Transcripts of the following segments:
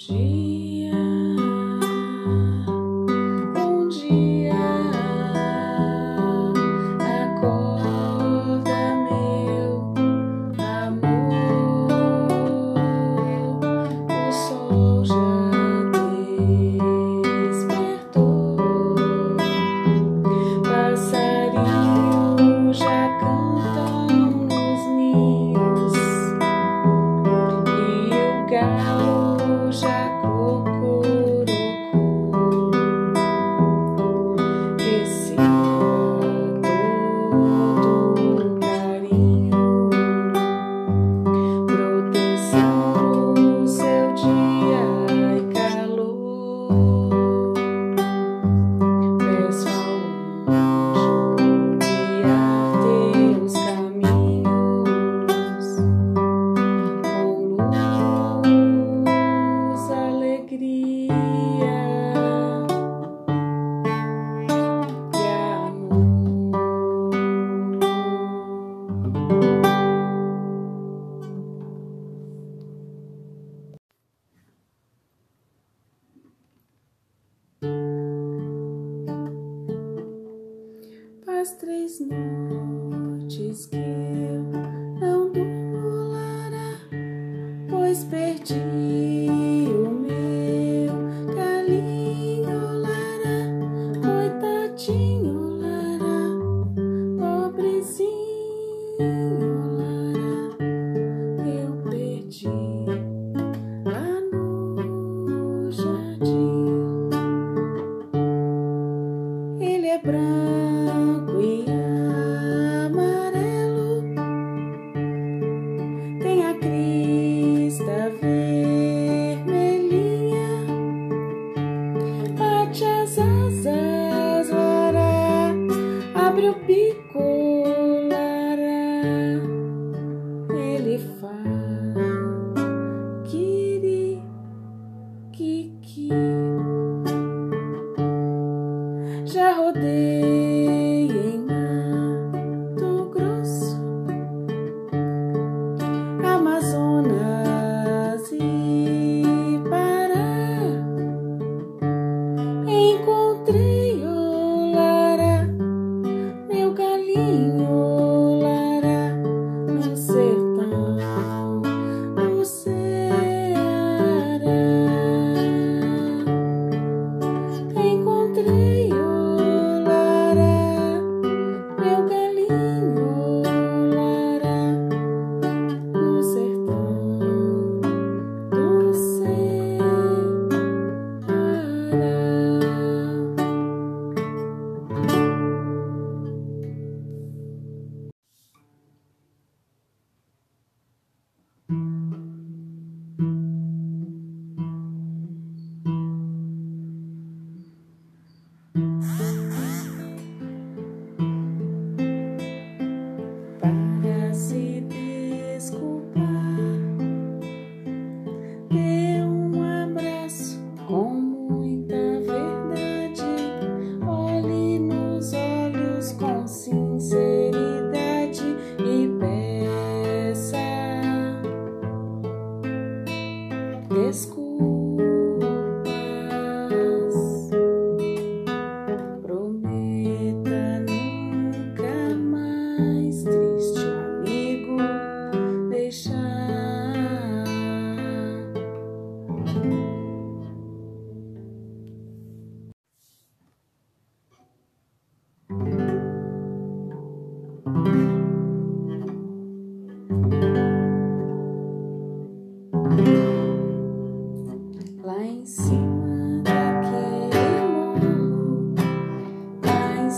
几。noites que eu não durmo, Lara, pois perdi. abre o bico, lará, ele fala, Kiri, Kiki, já rodei.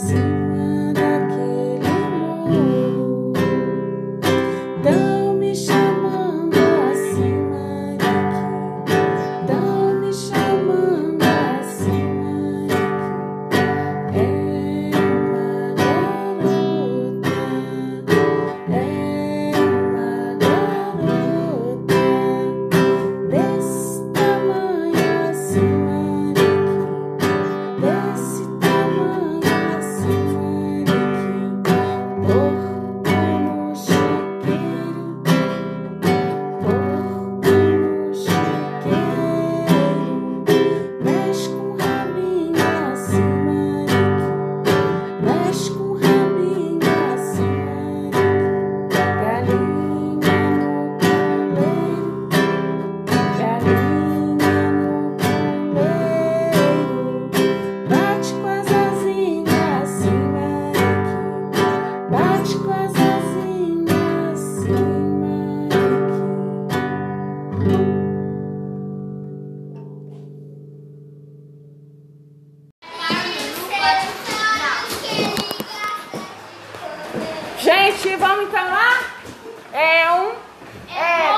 Christmas. and